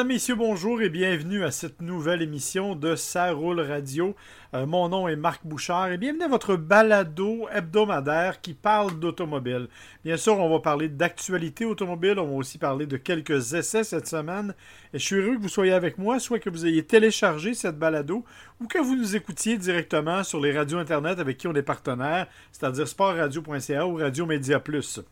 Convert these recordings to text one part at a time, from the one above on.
Mesdames, Messieurs, bonjour et bienvenue à cette nouvelle émission de Ça roule radio. Euh, mon nom est Marc Bouchard et bienvenue à votre balado hebdomadaire qui parle d'automobile. Bien sûr, on va parler d'actualité automobile, on va aussi parler de quelques essais cette semaine. Et je suis heureux que vous soyez avec moi, soit que vous ayez téléchargé cette balado ou que vous nous écoutiez directement sur les radios Internet avec qui on est partenaire, c'est-à-dire sportradio.ca ou Radio Média Plus.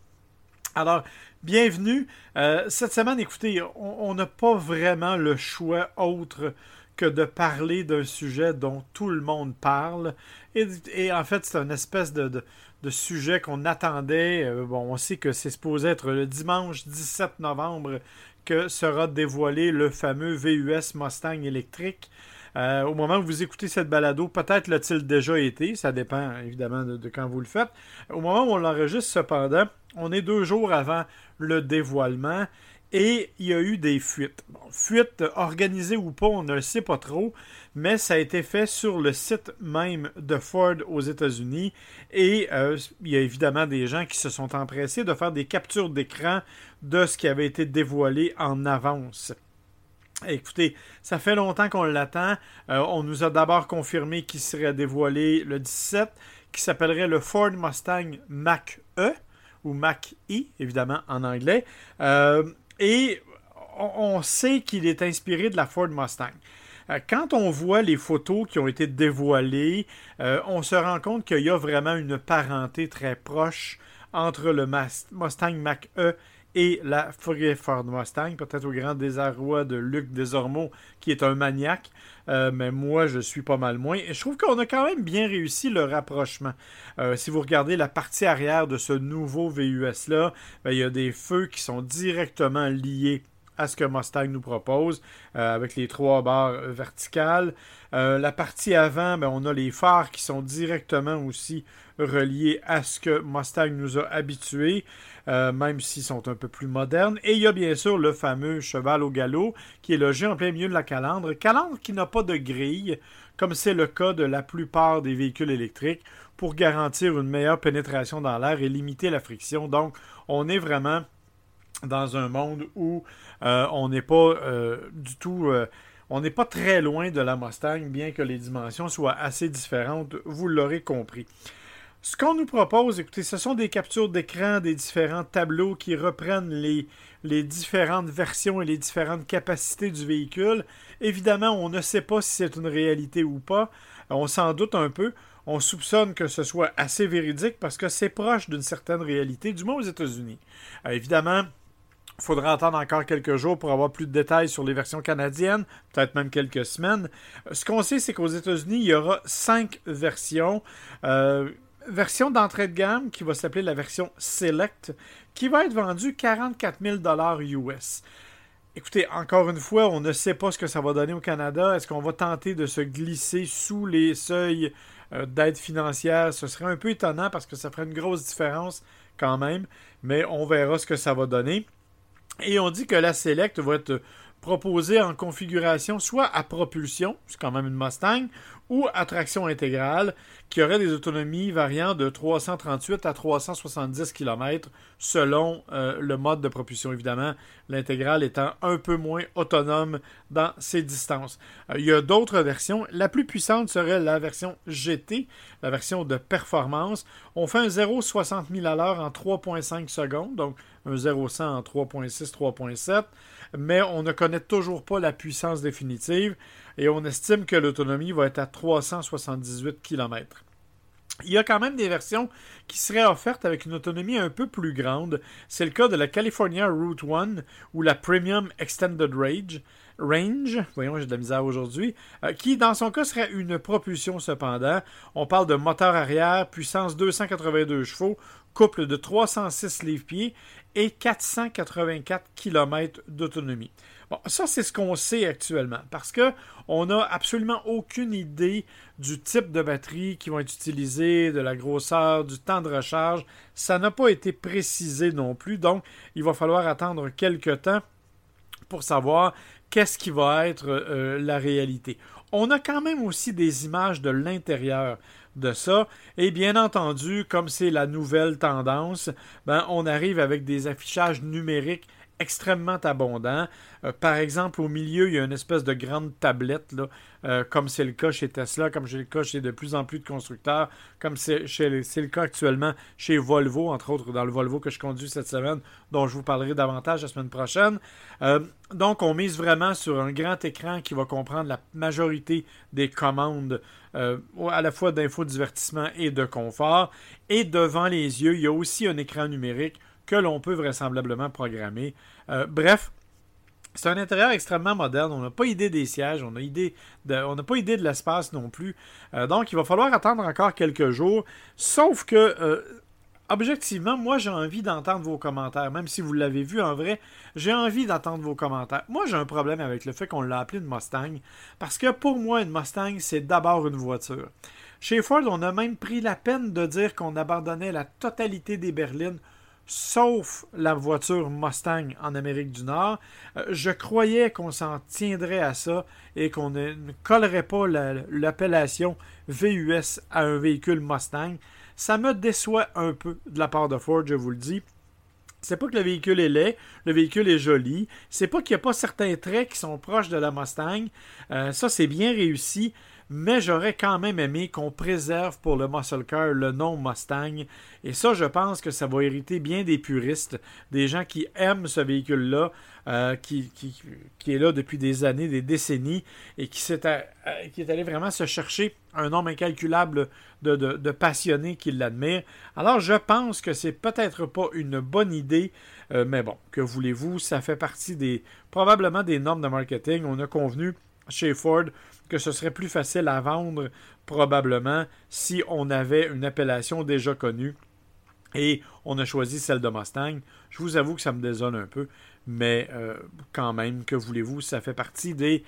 Alors, bienvenue. Euh, cette semaine, écoutez, on n'a pas vraiment le choix autre que de parler d'un sujet dont tout le monde parle. Et, en fait, c'est une espèce de, sujet qu'on attendait. Euh, bon, on sait que c'est supposé être le dimanche 17 novembre que sera dévoilé le fameux VUS Mustang électrique. Euh, au moment où vous écoutez cette balado, peut-être l'a-t-il déjà été, ça dépend évidemment de, quand vous le faites. Au moment où on l'enregistre, cependant, on est deux jours avant le dévoilement et il y a eu des fuites. fuites organisées ou pas, on ne le sait pas trop, mais ça a été fait sur le site même de Ford aux États-Unis et euh, il y a évidemment des gens qui se sont empressés de faire des captures d'écran de ce qui avait été dévoilé en avance. Écoutez, ça fait longtemps qu'on l'attend. Euh, on nous a d'abord confirmé qu'il serait dévoilé le 17, qui s'appellerait le Ford Mustang Mach-E, ou Mach-E, évidemment, en anglais. Euh, et on, sait qu'il est inspiré de la Ford Mustang. Euh, quand on voit les photos qui ont été dévoilées, on se rend compte qu'il y a vraiment une parenté très proche entre le Mustang Mach-E et la Ford Mustang, peut-être au grand désarroi de Luc Desormeaux, qui est un maniaque, euh, mais moi je suis pas mal moins. Et je trouve qu'on a quand même bien réussi le rapprochement. Euh, si vous regardez la partie arrière de ce nouveau VUS-là, ben, il y a des feux qui sont directement liés à ce que Mustang nous propose, euh, avec les trois barres verticales. la partie avant, ben, on a les phares qui sont directement aussi reliés à ce que Mustang nous a habitués. Euh, même s'ils sont un peu plus modernes. Et il y a bien sûr le fameux cheval au galop qui est logé en plein milieu de la calandre. Calandre qui n'a pas de grille, comme c'est le cas de la plupart des véhicules électriques, pour garantir une meilleure pénétration dans l'air et limiter la friction. Donc, on est vraiment dans un monde où euh, on n'est pas euh, du tout... on n'est pas très loin de la Mustang, bien que les dimensions soient assez différentes, vous l'aurez compris. Ce qu'on nous propose, écoutez, ce sont des captures d'écran des différents tableaux qui reprennent les, les différentes versions et les différentes capacités du véhicule. Évidemment, on ne sait pas si c'est une réalité ou pas. On s'en doute un peu. On soupçonne que ce soit assez véridique parce que c'est proche d'une certaine réalité, du moins aux États-Unis. Euh, évidemment, il faudra attendre encore quelques jours pour avoir plus de détails sur les versions canadiennes, peut-être même quelques semaines. Euh, ce qu'on sait, c'est qu'aux États-Unis, il y aura cinq versions. Euh, version d'entrée de gamme qui va s'appeler la version Select, qui va être vendue 44 000 US. Écoutez, encore une fois, on ne sait pas ce que ça va donner au Canada. Est-ce qu'on va tenter de se glisser sous les seuils euh, d'aide financière? Ce serait un peu étonnant parce que ça ferait une grosse différence quand même, mais on verra ce que ça va donner. Et on dit que la Select va être proposée en configuration soit à propulsion, c'est quand même une Mustang, ou à traction intégrale, qui aurait des autonomies variant de 338 à 370 km selon euh, le mode de propulsion, évidemment, l'intégrale étant un peu moins autonome dans ces distances. Euh, il y a d'autres versions. La plus puissante serait la version GT, la version de performance. On fait un 0,60 000 à l'heure en 3,5 secondes, donc un 0,100 en 3,6, 3,7, mais on ne connaît toujours pas la puissance définitive et on estime que l'autonomie va être à 378 km. Il y a quand même des versions qui seraient offertes avec une autonomie un peu plus grande. C'est le cas de la California Route 1 ou la Premium Extended Range. Voyons, j'ai de la misère aujourd'hui, euh, qui dans son cas serait une propulsion cependant. On parle de moteur arrière, puissance 282 chevaux, couple de 306 livres-pieds et 484 km d'autonomie. Bon, ça, c'est ce qu'on sait actuellement parce que on n'a absolument aucune idée du type de batterie qui vont être utilisées, de la grosseur, du temps de recharge. Ça n'a pas été précisé non plus, donc il va falloir attendre quelques temps pour savoir qu'est-ce qui va être euh, la réalité. On a quand même aussi des images de l'intérieur de ça. Et bien entendu, comme c'est la nouvelle tendance, ben, on arrive avec des affichages numériques extrêmement abondant. Euh, par exemple, au milieu, il y a une espèce de grande tablette, euh, comme c'est le cas chez Tesla, comme c'est le cas chez de plus en plus de constructeurs, comme c'est le cas actuellement chez Volvo, entre autres dans le Volvo que je conduis cette semaine, dont je vous parlerai davantage la semaine prochaine. Euh, donc, on mise vraiment sur un grand écran qui va comprendre la majorité des commandes à la fois d'infodivertissement et de confort. Et devant les yeux, il y a aussi un écran numérique que l'on peut vraisemblablement programmer. Euh, bref, c'est un intérieur extrêmement moderne. On n'a pas idée des sièges, on n'a pas idée de l'espace non plus. Euh, donc, il va falloir attendre encore quelques jours. Sauf que, euh, objectivement, moi, j'ai envie d'entendre vos commentaires. Même si vous l'avez vu en vrai, j'ai envie d'entendre vos commentaires. Moi, j'ai un problème avec le fait qu'on l'a appelé une Mustang. Parce que pour moi, une Mustang, c'est d'abord une voiture. Chez Ford, on a même pris la peine de dire qu'on abandonnait la totalité des berlines sauf la voiture Mustang en Amérique du Nord. Euh, je croyais qu'on s'en tiendrait à ça et qu'on ne, collerait pas l'appellation VUS à un véhicule Mustang. Ça me déçoit un peu de la part de Ford, je vous le dis. C'est pas que le véhicule est laid, le véhicule est joli. C'est pas qu'il n'y a pas certains traits qui sont proches de la Mustang. Euh, ça, c'est bien réussi mais j'aurais quand même aimé qu'on préserve pour le muscle car le nom Mustang. Et ça, je pense que ça va hériter bien des puristes, des gens qui aiment ce véhicule-là, euh, qui, est là depuis des années, des décennies, et qui, est, euh, est allé vraiment se chercher un nombre incalculable de, de, passionnés qui l'admirent. Alors, je pense que c'est peut-être pas une bonne idée, euh, mais bon, que voulez-vous, ça fait partie des probablement des normes de marketing. On a convenu chez Ford que ce serait plus facile à vendre probablement si on avait une appellation déjà connue et on a choisi celle de Mustang. Je vous avoue que ça me désole un peu, mais euh, quand même, que voulez-vous, ça fait partie des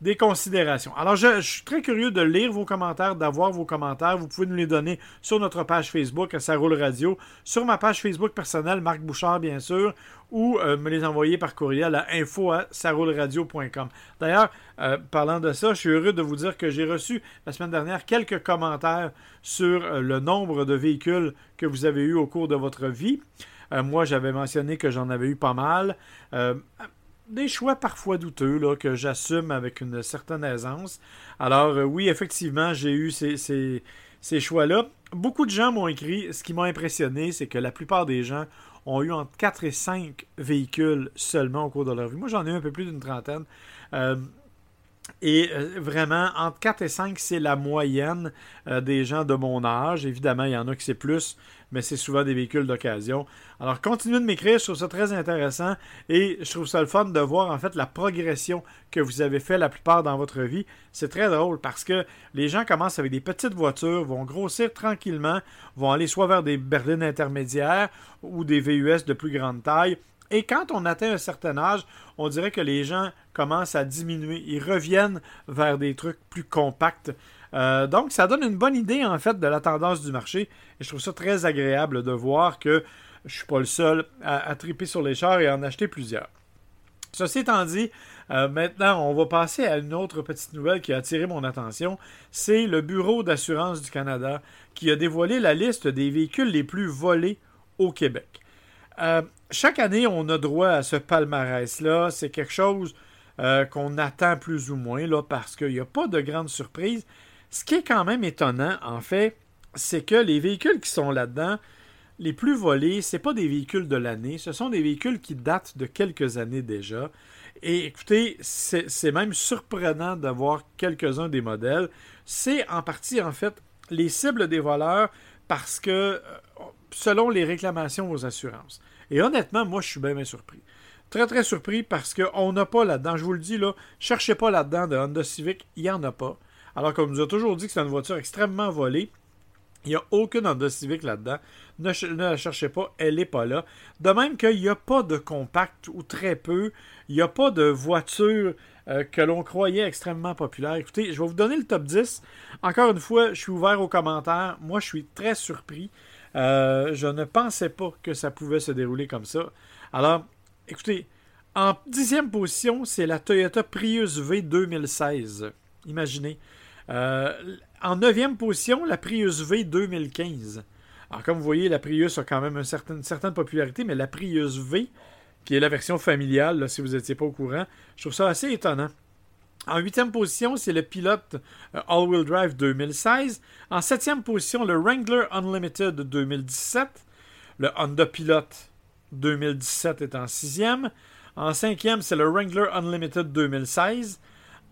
des considérations. Alors, je, suis très curieux de lire vos commentaires, d'avoir vos commentaires. Vous pouvez nous les donner sur notre page Facebook à Ça Roule Radio, sur ma page Facebook personnelle, Marc Bouchard, bien sûr, ou euh, me les envoyer par courriel à info à D'ailleurs, euh, parlant de ça, je suis heureux de vous dire que j'ai reçu la semaine dernière quelques commentaires sur euh, le nombre de véhicules que vous avez eu au cours de votre vie. moi, j'avais mentionné que j'en avais eu pas mal des choix parfois douteux là, que j'assume avec une certaine aisance. Alors euh, oui, effectivement, j'ai eu ces, ces, choix-là. Beaucoup de gens m'ont écrit, ce qui m'a impressionné, c'est que la plupart des gens ont eu entre 4 et 5 véhicules seulement au cours de leur vie. Moi, j'en ai eu un peu plus d'une trentaine. Euh, et euh, vraiment, entre 4 et 5, c'est la moyenne des gens de mon âge. Évidemment, il y en a qui c'est plus, mais c'est souvent des véhicules d'occasion. Alors, continuez de m'écrire, je trouve ça très intéressant et je trouve ça le fun de voir en fait la progression que vous avez fait la plupart dans votre vie. C'est très drôle parce que les gens commencent avec des petites voitures, vont grossir tranquillement, vont aller soit vers des berlines intermédiaires ou des VUS de plus grande taille. Et quand on atteint un certain âge, on dirait que les gens commencent à diminuer. Ils reviennent vers des trucs plus compacts. Euh, donc, ça donne une bonne idée, en fait, de la tendance du marché. Et je trouve ça très agréable de voir que je ne suis pas le seul à, triper sur les chars et à en acheter plusieurs. Ceci étant dit, euh, maintenant, on va passer à une autre petite nouvelle qui a attiré mon attention. C'est le Bureau d'assurance du Canada qui a dévoilé la liste des véhicules les plus volés au Québec. Euh, chaque année, on a droit à ce palmarès-là. C'est quelque chose qu'on attend plus ou moins là, parce qu'il n'y a pas de grandes surprises. Ce qui est quand même étonnant, en fait, c'est que les véhicules qui sont là-dedans, les plus volés, ce pas des véhicules de l'année, ce sont des véhicules qui datent de quelques années déjà. Et écoutez, c'est même surprenant d'avoir quelques-uns des modèles. C'est en partie, en fait, les cibles des voleurs parce que, euh, selon les réclamations aux assurances. Et honnêtement, moi, je suis bien, bien surpris. Très, très surpris parce qu'on n'a pas là-dedans, je vous le dis, là, cherchez pas là-dedans de Honda Civic, il n'y en a pas. Alors qu'on nous a toujours dit que c'est une voiture extrêmement volée. Il n'y a aucune Honda Civic là-dedans. Ne, la cherchez pas, elle n'est pas là. De même qu'il n'y a pas de compact ou très peu. Il n'y a pas de voiture euh, que l'on croyait extrêmement populaire. Écoutez, je vais vous donner le top 10. Encore une fois, je suis ouvert aux commentaires. Moi, je suis très surpris. Euh, je ne pensais pas que ça pouvait se dérouler comme ça. Alors, écoutez, en dixième position, c'est la Toyota Prius V 2016. Imaginez. Euh, en neuvième position, la Prius V 2015. Alors, comme vous voyez, la Prius a quand même une certaine, certaine popularité, mais la Prius V qui est la version familiale, si vous n'étiez pas au courant. Je trouve ça assez étonnant. En huitième position, c'est le pilote euh, All-Wheel Drive 2016. En septième position, le Wrangler Unlimited 2017. Le Honda Pilot 2017 est en sixième. En cinquième, c'est le Wrangler Unlimited 2016.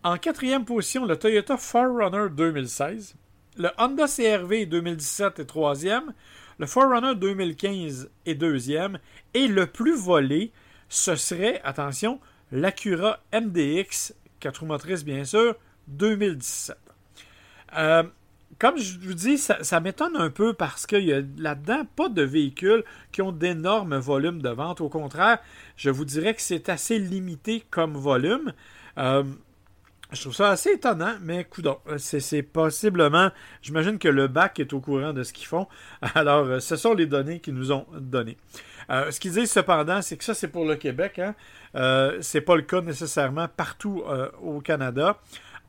En quatrième position, le Toyota 4Runner 2016. Le Honda CRV 2017 est troisième. Le 4Runner 2015 est deuxième. Et le plus volé, ce serait, attention, l'Acura MDX, 4 roues motrices bien sûr, 2017. Euh, comme je vous dis, ça, m'étonne un peu parce qu'il y a là-dedans pas de véhicules qui ont d'énormes volumes de vente. Au contraire, je vous dirais que c'est assez limité comme volume. Euh, je trouve ça assez étonnant, mais coudon, c'est possiblement, j'imagine que le bac est au courant de ce qu'ils font. Alors, euh, ce sont les données qu'ils nous ont données. Euh, ce qu'ils disent cependant, c'est que ça, c'est pour le Québec. Hein? Euh, c'est pas le cas nécessairement partout euh, au Canada.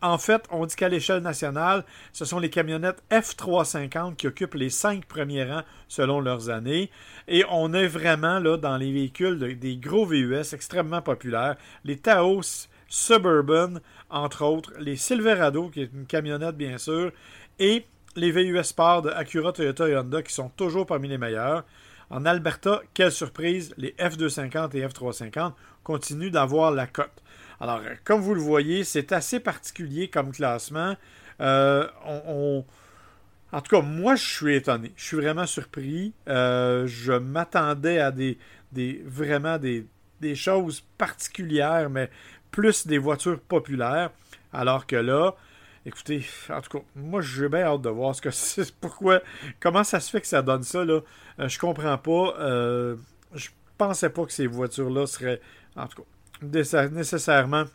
En fait, on dit qu'à l'échelle nationale, ce sont les camionnettes F350 qui occupent les cinq premiers rangs selon leurs années. Et on est vraiment là dans les véhicules des gros VUS extrêmement populaires. Les Taos Suburban, entre autres. Les Silverado, qui est une camionnette bien sûr. Et les VUS Sport de Acura, Toyota et Honda qui sont toujours parmi les meilleurs. En Alberta, quelle surprise, les F250 et F350 continuent d'avoir la cote. Alors, comme vous le voyez, c'est assez particulier comme classement. Euh, en tout cas, moi, je suis étonné. Je suis vraiment surpris. Euh, je m'attendais à des, vraiment des, choses particulières, mais plus des voitures populaires. Alors que là, Écoutez, en tout cas, moi j'ai bien hâte de voir ce que c'est. Pourquoi, comment ça se fait que ça donne ça, là. Euh, je comprends pas. Euh, je pensais pas que ces voitures-là seraient, en tout cas, nécessairement.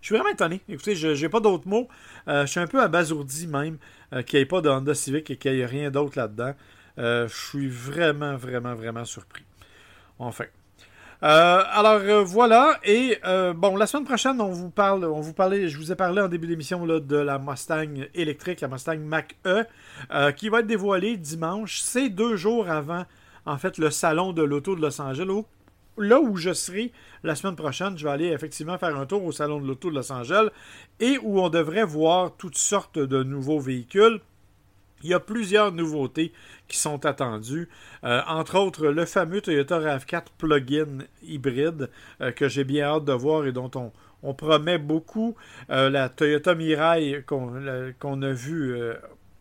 Je suis vraiment étonné. Écoutez, je n'ai pas d'autres mots. Euh, je suis un peu abasourdi même qu'il n'y ait pas de Honda Civic et qu'il n'y ait rien d'autre là-dedans. je suis vraiment, vraiment, vraiment surpris. Enfin, euh, alors euh, voilà, et euh, bon, la semaine prochaine, on vous parle, on vous parlait, je vous ai parlé en début d'émission de la Mustang électrique, la Mustang Mach-E, qui va être dévoilée dimanche. C'est deux jours avant, en fait, le salon de l'auto de Los Angeles. là où je serai la semaine prochaine, je vais aller effectivement faire un tour au salon de l'auto de Los Angeles et où on devrait voir toutes sortes de nouveaux véhicules. Il y a plusieurs nouveautés qui sont attendues, euh, entre autres le fameux Toyota RAV4 plug-in hybride euh, que j'ai bien hâte de voir et dont on, promet beaucoup. Euh, la Toyota Mirai qu'on a vu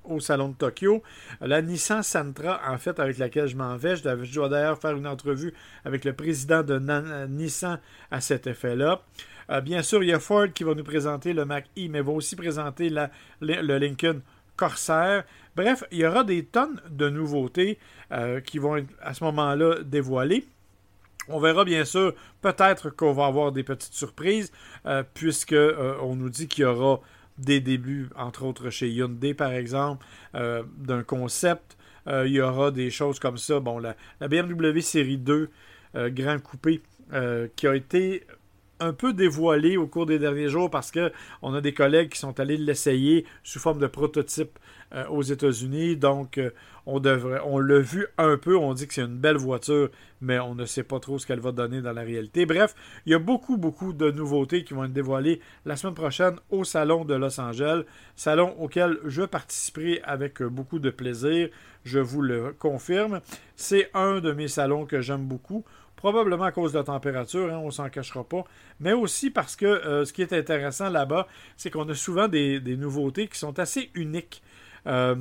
au Salon de Tokyo. La Nissan Sentra, en fait, avec laquelle je m'en vais. Je dois, d'ailleurs faire une entrevue avec le président de Nissan à cet effet-là. bien sûr, il y a Ford qui va nous présenter le Mach-E, mais va aussi présenter le Lincoln Corsair. Bref, il y aura des tonnes de nouveautés euh, qui vont être à ce moment-là dévoilées. On verra bien sûr, peut-être qu'on va avoir des petites surprises, euh, puisque euh, nous dit qu'il y aura des débuts, entre autres chez Hyundai par exemple, d'un concept. il y aura des choses comme ça. Bon, la BMW série 2 Grand Coupé qui a été un peu dévoilé au cours des derniers jours parce que on a des collègues qui sont allés l'essayer sous forme de prototype euh, aux États-Unis. Donc, euh, on devrait, on l'a vu un peu. On dit que c'est une belle voiture, mais on ne sait pas trop ce qu'elle va donner dans la réalité. Bref, il y a beaucoup, beaucoup de nouveautés qui vont être dévoilées la semaine prochaine au Salon de Los Angeles, salon auquel je participerai avec beaucoup de plaisir. Je vous le confirme. C'est un de mes salons que j'aime beaucoup probablement à cause de la température, hein, on s'en cachera pas, mais aussi parce que euh, ce qui est intéressant là-bas, c'est qu'on a souvent des, nouveautés qui sont assez uniques. Euh,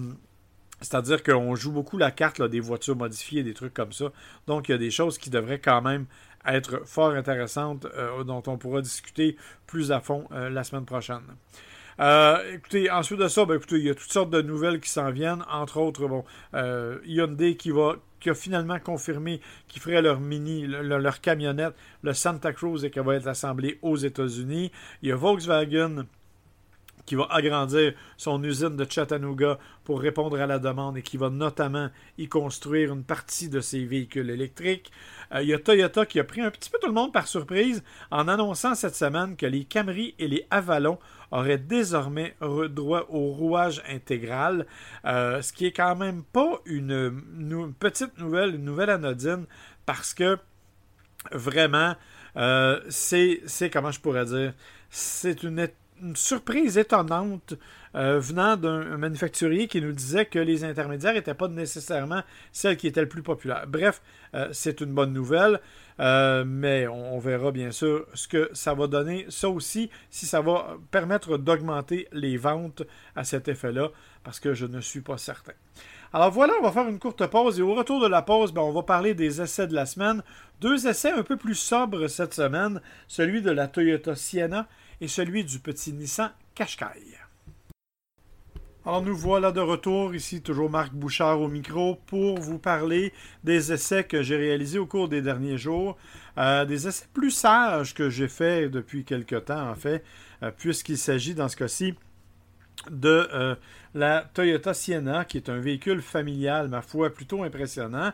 c'est-à-dire qu'on joue beaucoup la carte des voitures modifiées, des trucs comme ça. Donc, il y a des choses qui devraient quand même être fort intéressantes, euh, dont on pourra discuter plus à fond la semaine prochaine. écoutez, ensuite de ça, ben, écoutez, il y a toutes sortes de nouvelles qui s'en viennent, entre autres, bon, Hyundai qui va qui a finalement confirmé qu'ils feraient leur mini, leur, camionnette, le Santa Cruz, et qu'elle va être assemblée aux États-Unis. Il y a Volkswagen qui va agrandir son usine de Chattanooga pour répondre à la demande et qui va notamment y construire une partie de ses véhicules électriques. Euh, il y a Toyota qui a pris un petit peu tout le monde par surprise en annonçant cette semaine que les Camry et les Avalon aurait désormais droit au rouage intégral, euh, ce qui est quand même pas une, petite nouvelle, une nouvelle anodine, parce que vraiment, c'est, comment je pourrais dire, c'est une, une surprise étonnante euh, venant d'un manufacturier qui nous disait que les intermédiaires n'étaient pas nécessairement celles qui étaient le plus populaires. Bref, euh, c'est une bonne nouvelle, euh, mais on, verra bien sûr ce que ça va donner. Ça aussi, si ça va permettre d'augmenter les ventes à cet effet-là, parce que je ne suis pas certain. Alors voilà, on va faire une courte pause et au retour de la pause, ben, on va parler des essais de la semaine. Deux essais un peu plus sobres cette semaine, celui de la Toyota Sienna et celui du petit Nissan Qashqai. Alors nous voilà de retour, ici toujours Marc Bouchard au micro pour vous parler des essais que j'ai réalisés au cours des derniers jours, euh, des essais plus sages que j'ai fait depuis quelque temps en fait, euh, puisqu'il s'agit dans ce cas-ci de euh, la Toyota Sienna, qui est un véhicule familial, ma foi, plutôt impressionnant,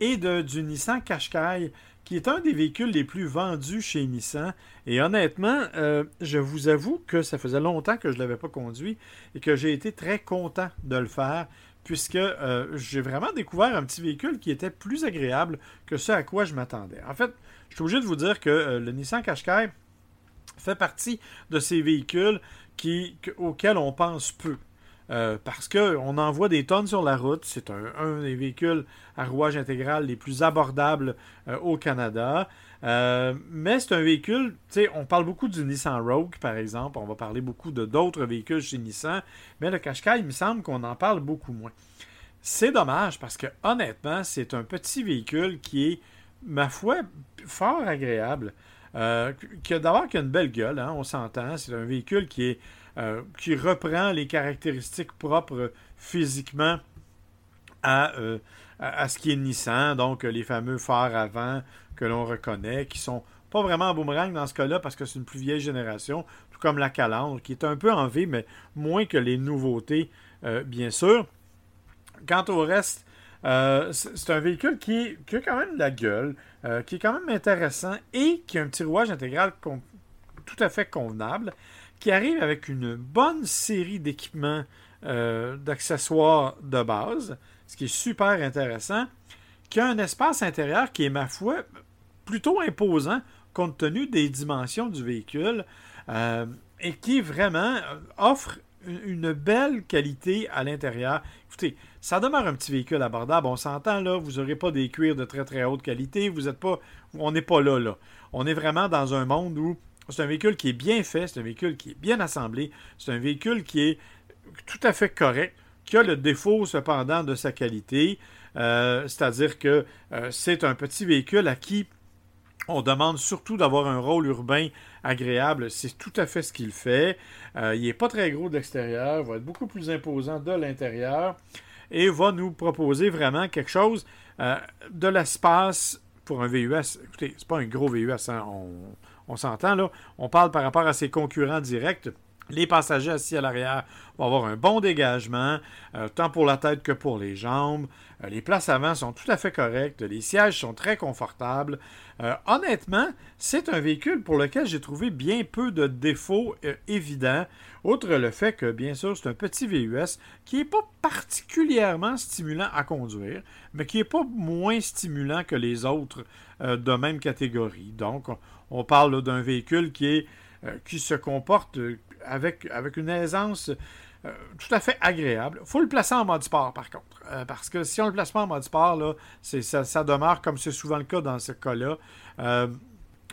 et de, du Nissan Qashqai, qui est un des véhicules les plus vendus chez Nissan. Et honnêtement, euh, je vous avoue que ça faisait longtemps que je ne l'avais pas conduit et que j'ai été très content de le faire puisque euh, j'ai vraiment découvert un petit véhicule qui était plus agréable que ce à quoi je m'attendais. En fait, je suis obligé de vous dire que euh, le Nissan Qashqai fait partie de ces véhicules auxquels on pense peu. Euh, parce qu'on envoie des tonnes sur la route. C'est un, des véhicules à rouage intégral les plus abordables euh, au Canada. Euh, mais c'est un véhicule, tu sais, on parle beaucoup du Nissan Rogue, par exemple. On va parler beaucoup de d'autres véhicules chez Nissan. Mais le Qashqai, il me semble qu'on en parle beaucoup moins. C'est dommage parce que, honnêtement, c'est un petit véhicule qui est, ma foi, fort agréable. qui a d'abord une belle gueule, hein, on s'entend. C'est un véhicule qui est euh, qui reprend les caractéristiques propres physiquement euh, à, ce qui est Nissan, donc les fameux phares avant que l'on reconnaît, qui sont pas vraiment en boomerang dans ce cas-là parce que c'est une plus vieille génération, tout comme la Calandre, qui est un peu en V, mais moins que les nouveautés, euh, bien sûr. Quant au reste, c'est un véhicule qui, a quand même de la gueule, qui est quand même intéressant et qui a un petit rouage intégral tout à fait convenable qui arrive avec une bonne série d'équipements, euh, d'accessoires de base, ce qui est super intéressant, qui a un espace intérieur qui est, ma foi, plutôt imposant compte tenu des dimensions du véhicule euh, et qui vraiment euh, offre une belle qualité à l'intérieur. Écoutez, ça demeure un petit véhicule abordable, on s'entend là, vous n'aurez pas des cuirs de très très haute qualité, vous êtes pas, on n'est pas là là. On est vraiment dans un monde où c'est un véhicule qui est bien fait, c'est un véhicule qui est bien assemblé, c'est un véhicule qui est tout à fait correct, qui a le défaut cependant de sa qualité, euh, c'est-à-dire que euh, c'est un petit véhicule à qui on demande surtout d'avoir un rôle urbain agréable. C'est tout à fait ce qu'il fait. Euh, il n'est pas très gros de l'extérieur, va être beaucoup plus imposant de l'intérieur et va nous proposer vraiment quelque chose de l'espace pour un VUS. Écoutez, c'est pas un gros VUS, hein. on, on s'entend là, on parle par rapport à ses concurrents directs. Les passagers assis à l'arrière vont avoir un bon dégagement, euh, tant pour la tête que pour les jambes. Euh, les places avant sont tout à fait correctes. Les sièges sont très confortables. Euh, honnêtement, c'est un véhicule pour lequel j'ai trouvé bien peu de défauts évidents, outre le fait que, bien sûr, c'est un petit VUS qui n'est pas particulièrement stimulant à conduire, mais qui n'est pas moins stimulant que les autres de même catégorie. Donc, on parle d'un véhicule qui, euh, se comporte euh, avec une aisance euh, tout à fait agréable. Faut le placer en mode sport, par contre. parce que si on le place pas en mode sport, là, ça, ça, demeure, comme c'est souvent le cas dans ce cas-là,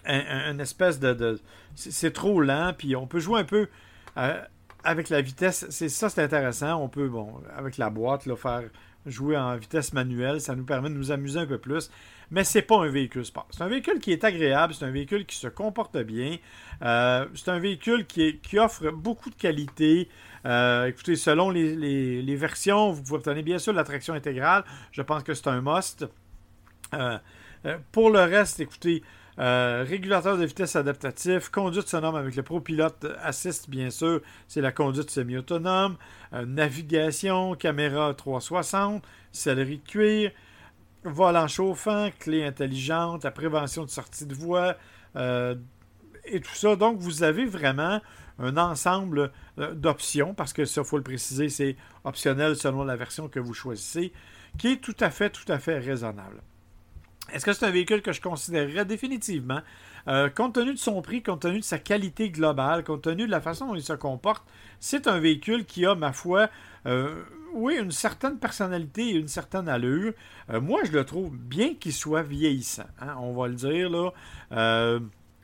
une espèce de... c'est trop lent, puis on peut jouer un peu avec la vitesse. C'est ça, c'est intéressant. On peut, bon, avec la boîte, faire jouer en vitesse manuelle. Ça nous permet de nous amuser un peu plus mais c'est pas un véhicule sport. C'est un véhicule qui est agréable, c'est un véhicule qui se comporte bien, euh, c'est un véhicule qui, offre beaucoup de qualité. Euh, écoutez, selon les, versions, vous pouvez obtenir bien sûr la traction intégrale. Je pense que c'est un must. Euh, pour le reste, écoutez, régulateur de vitesse adaptatif, conduite sonore avec le ProPilot Assist, bien sûr, c'est la conduite semi-autonome, navigation, caméra 360, sellerie de cuir, volant chauffant, clé intelligente, la prévention de sortie de voie euh, et tout ça. Donc, vous avez vraiment un ensemble euh, d'options, parce que ça, il faut le préciser, c'est optionnel selon la version que vous choisissez, qui est tout à fait, tout à fait raisonnable. Est-ce que c'est un véhicule que je considérerais définitivement, euh, compte tenu de son prix, compte tenu de sa qualité globale, compte tenu de la façon dont il se comporte, c'est un véhicule qui a, ma foi, euh, oui, une certaine personnalité et une certaine allure. Moi, je le trouve bien qu'il soit vieillissant. Hein, on va le dire, là.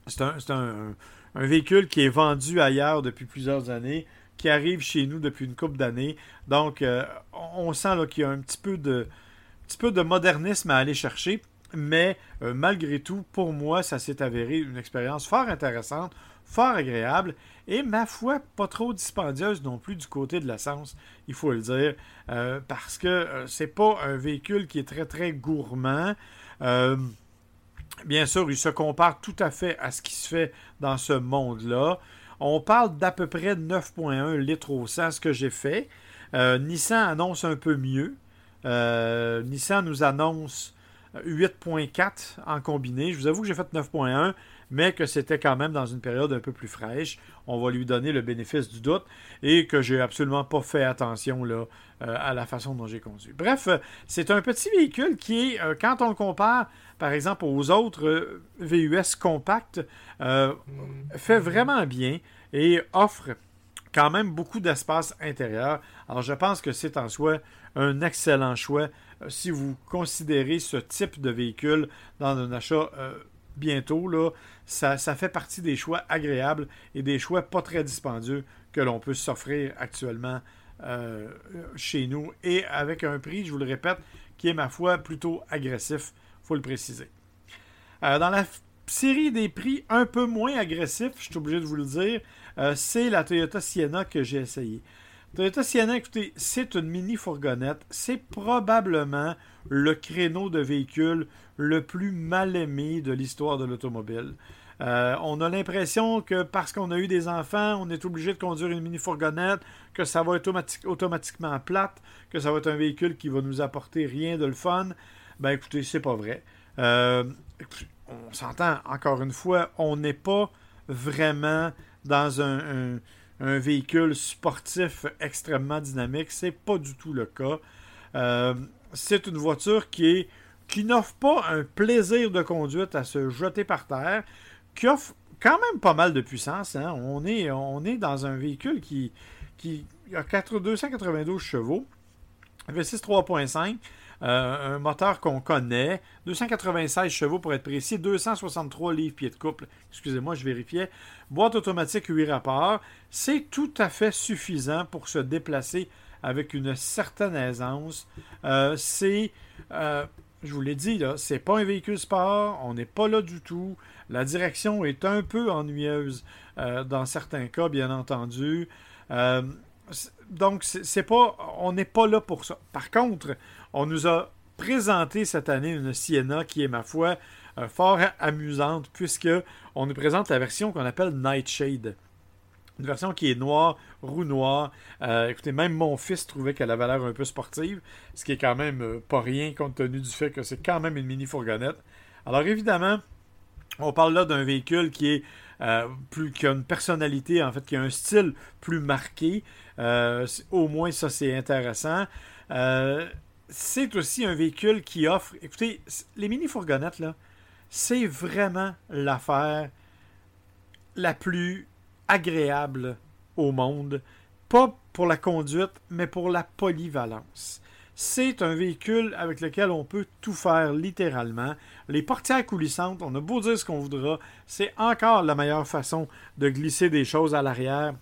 c'est un, véhicule qui est vendu ailleurs depuis plusieurs années, qui arrive chez nous depuis une couple d'années. Donc, on sent qu'il y a un petit peu de, modernisme à aller chercher. Mais euh, malgré tout, pour moi, ça s'est avéré une expérience fort intéressante, fort agréable et, ma foi, pas trop dispendieuse non plus du côté de l'essence, il faut le dire, euh, parce que euh, c'est pas un véhicule qui est très très gourmand. Bien sûr, il se compare tout à fait à ce qui se fait dans ce monde-là. On parle d'à peu près 9,1 litres au 100, ce que j'ai fait. Nissan annonce un peu mieux. Nissan nous annonce 8.4 en combiné. Je vous avoue que j'ai fait 9.1, mais que c'était quand même dans une période un peu plus fraîche. On va lui donner le bénéfice du doute et que j'ai absolument pas fait attention là, euh, à la façon dont j'ai conduit. Bref, euh, c'est un petit véhicule qui est, euh, quand on le compare par exemple aux autres VUS compacts, fait vraiment bien et offre quand même beaucoup d'espace intérieur. Alors je pense que c'est en soi un excellent choix si vous considérez ce type de véhicule dans un achat bientôt, là, ça, fait partie des choix agréables et des choix pas très dispendieux que l'on peut s'offrir actuellement euh, chez nous et avec un prix, je vous le répète, qui est ma foi plutôt agressif, faut le préciser. dans la série des prix un peu moins agressifs, je suis obligé de vous le dire, c'est la Toyota Sienna que j'ai essayé. C'est une mini fourgonnette. C'est probablement le créneau de véhicule le plus mal aimé de l'histoire de l'automobile. Euh, on a l'impression que parce qu'on a eu des enfants, on est obligé de conduire une mini fourgonnette, que ça va être automatiquement plate, que ça va être un véhicule qui va nous apporter rien de le fun. Ben écoutez, c'est pas vrai. Euh, on s'entend, encore une fois, on n'est pas vraiment dans un véhicule sportif extrêmement dynamique. C'est pas du tout le cas. Euh, c'est une voiture qui n'offre pas un plaisir de conduite à se jeter par terre, qui offre quand même pas mal de puissance. Hein. On, est, dans un véhicule qui, qui a 292 chevaux, V6 3.5. Euh, un moteur qu'on connaît, 296 chevaux pour être précis, 263 livres pieds de couple. Excusez-moi, je vérifiais. Boîte automatique 8 rapports. C'est tout à fait suffisant pour se déplacer avec une certaine aisance. Euh, c'est, euh, je vous l'ai dit, là, c'est pas un véhicule sport, on n'est pas là du tout. La direction est un peu ennuyeuse dans certains cas, bien entendu. Donc, c'est pas, on n'est pas là pour ça. Par contre, on nous a présenté cette année une Sienna qui est, ma foi, euh, fort amusante, puisque on nous présente la version qu'on appelle Nightshade. Une version qui est noire, roue noire. Euh, écoutez, même mon fils trouvait qu'elle avait l'air un peu sportive, ce qui est quand même euh, pas rien compte tenu du fait que c'est quand même une mini fourgonnette. Alors évidemment, on parle là d'un véhicule qui est plus qui a une personnalité, en fait, qui a un style plus marqué. au moins, ça c'est intéressant c'est aussi un véhicule qui offre. Écoutez, les mini-fourgonnettes, là, c'est vraiment l'affaire la plus agréable au monde. Pas pour la conduite, mais pour la polyvalence. C'est un véhicule avec lequel on peut tout faire littéralement. Les portières coulissantes, on a beau dire ce qu'on voudra, c'est encore la meilleure façon de glisser des choses à l'arrière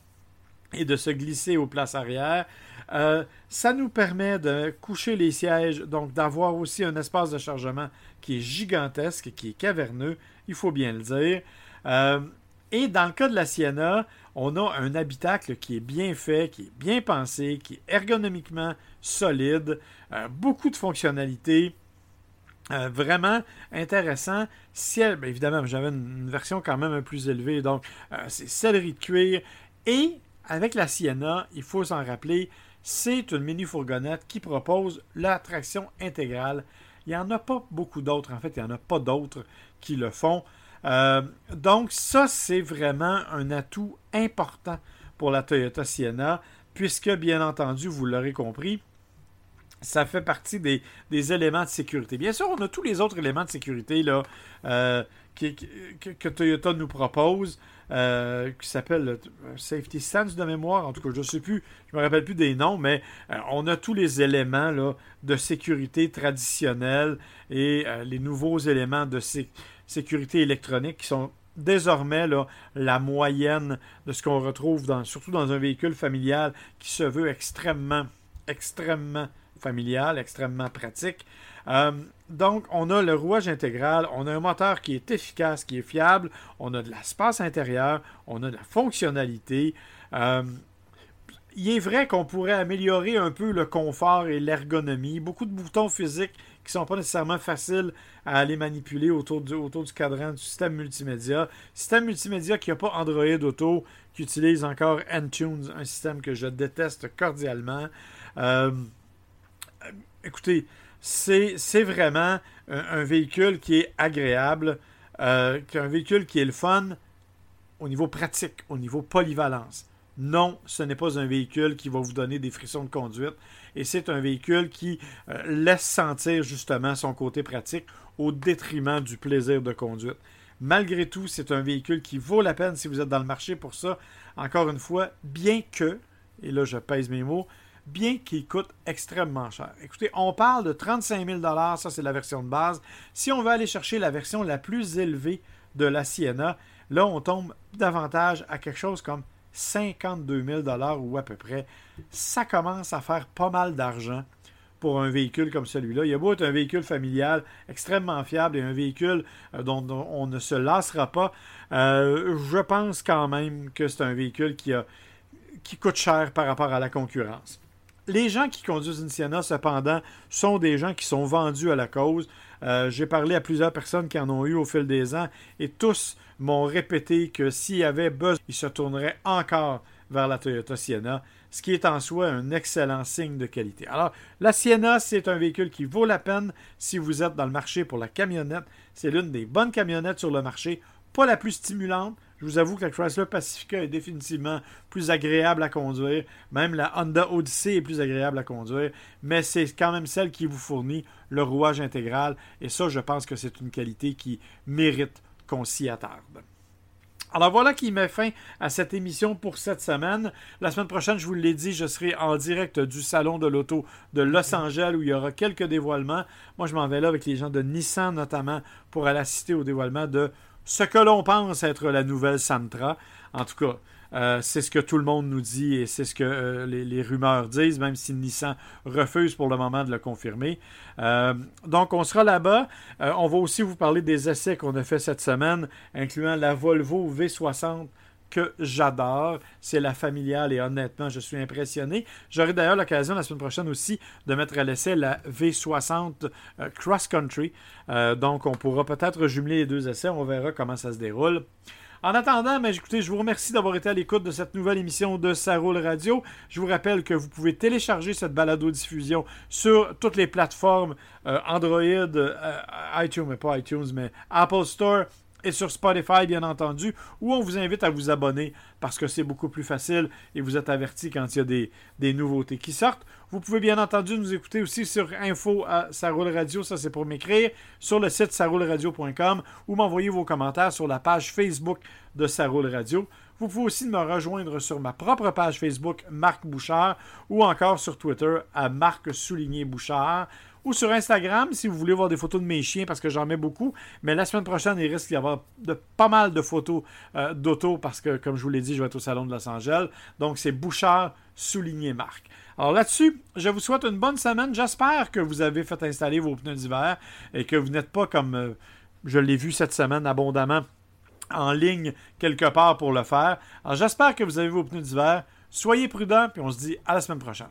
et de se glisser aux places arrière. Euh, ça nous permet de coucher les sièges, donc d'avoir aussi un espace de chargement qui est gigantesque, qui est caverneux, il faut bien le dire. Euh, et dans le cas de la Sienna, on a un habitacle qui est bien fait, qui est bien pensé, qui est ergonomiquement solide, euh, beaucoup de fonctionnalités. vraiment intéressant. Ciel, bien évidemment, j'avais une, version quand même un plus élevée, donc c'est céleri de cuir. Et avec la Sienna, il faut s'en rappeler, c'est une mini fourgonnette qui propose la traction intégrale. Il n'y en a pas beaucoup d'autres. En fait, il n'y en a pas d'autres qui le font. Euh, donc, ça, c'est vraiment un atout important pour la Toyota Sienna, puisque, bien entendu, vous l'aurez compris, ça fait partie des, éléments de sécurité. Bien sûr, on a tous les autres éléments de sécurité là, euh, que, Toyota nous propose, euh, qui s'appelle Safety Sense de mémoire. En tout cas, je ne sais plus, je me rappelle plus des noms, mais on a tous les éléments là, de sécurité traditionnels et les nouveaux éléments de sécurité électronique qui sont désormais la moyenne de ce qu'on retrouve dans, surtout dans un véhicule familial qui se veut extrêmement, extrêmement familial, extrêmement pratique. Euh, donc, on a le rouage intégral, on a un moteur qui est efficace, qui est fiable, on a de l'espace intérieur, on a de la fonctionnalité. Euh, il est vrai qu'on pourrait améliorer un peu le confort et l'ergonomie. Beaucoup de boutons physiques qui sont pas nécessairement faciles à aller manipuler autour du, autour du cadran du système multimédia. Système multimédia qui n'a pas Android Auto, qui utilise encore Entunes, un système que je déteste cordialement. Euh, écoutez, c'est vraiment un, véhicule qui est agréable, euh, un véhicule qui est le fun au niveau pratique, au niveau polyvalence. Non, ce n'est pas un véhicule qui va vous donner des frissons de conduite et c'est un véhicule qui euh, laisse sentir justement son côté pratique au détriment du plaisir de conduite. Malgré tout, c'est un véhicule qui vaut la peine si vous êtes dans le marché pour ça. Encore une fois, bien que, et là je pèse mes mots, bien qu'il coûte extrêmement cher. Écoutez, on parle de 35 000 ça c'est la version de base. Si on veut aller chercher la version la plus élevée de la Sienna, là on tombe davantage à quelque chose comme 52 000 ou à peu près. Ça commence à faire pas mal d'argent pour un véhicule comme celui-là. Il y a beau être un véhicule familial extrêmement fiable et un véhicule euh, dont, on ne se lassera pas, euh, je pense quand même que c'est un véhicule qui, coûte cher par rapport à la concurrence. Les gens qui conduisent une Sienna, cependant, sont des gens qui sont vendus à la cause. Euh, j'ai parlé à plusieurs personnes qui en ont eu au fil des ans et tous m'ont répété que s'il y avait besoin, ils se tourneraient encore vers la Toyota Sienna, ce qui est en soi un excellent signe de qualité. Alors, la Sienna, c'est un véhicule qui vaut la peine si vous êtes dans le marché pour la camionnette. C'est l'une des bonnes camionnettes sur le marché, pas la plus stimulante, je vous avoue que la Chrysler Pacifica est définitivement plus agréable à conduire. Même la Honda Odyssey est plus agréable à conduire. Mais c'est quand même celle qui vous fournit le rouage intégral. Et ça, je pense que c'est une qualité qui mérite qu'on s'y attarde. Alors voilà qui met fin à cette émission pour cette semaine. La semaine prochaine, je vous l'ai dit, je serai en direct du Salon de l'Auto de Los Angeles où il y aura quelques dévoilements. Moi, je m'en vais là avec les gens de Nissan notamment pour aller assister au dévoilement de ce que l'on pense être la nouvelle Santra. En tout cas, euh, c'est ce que tout le monde nous dit et c'est ce que euh, les, rumeurs disent, même si Nissan refuse pour le moment de le confirmer. Euh, donc, on sera là-bas. on va aussi vous parler des essais qu'on a fait cette semaine, incluant la Volvo V60 que j'adore. C'est la familiale et honnêtement, je suis impressionné. J'aurai d'ailleurs l'occasion la semaine prochaine aussi de mettre à l'essai la V60 euh, Cross Country. Donc, on pourra peut-être jumeler les deux essais. On verra comment ça se déroule. En attendant, mais écoutez, je vous remercie d'avoir été à l'écoute de cette nouvelle émission de Saroule Radio. Je vous rappelle que vous pouvez télécharger cette balado-diffusion sur toutes les plateformes euh, Android, iTunes, mais pas iTunes, mais Apple Store, et sur Spotify, bien entendu, où on vous invite à vous abonner parce que c'est beaucoup plus facile et vous êtes averti quand il y a des, nouveautés qui sortent. Vous pouvez bien entendu nous écouter aussi sur info à Saroule Radio, ça c'est pour m'écrire, sur le site sarouleradio.com ou m'envoyer vos commentaires sur la page Facebook de Saroule Radio. Vous pouvez aussi me rejoindre sur ma propre page Facebook, Marc Bouchard, ou encore sur Twitter à Marc Souligné Bouchard ou sur Instagram si vous voulez voir des photos de mes chiens parce que j'en mets beaucoup. Mais la semaine prochaine, il risque d'y avoir pas mal de photos euh, d'auto parce que, comme je vous l'ai dit, je vais être au Salon de Los Angeles. Donc, c'est Bouchard souligné Marc. Alors là-dessus, je vous souhaite une bonne semaine. J'espère que vous avez fait installer vos pneus d'hiver et que vous n'êtes pas comme euh, je l'ai vu cette semaine abondamment en ligne quelque part pour le faire. Alors j'espère que vous avez vos pneus d'hiver. Soyez prudents, puis on se dit à la semaine prochaine.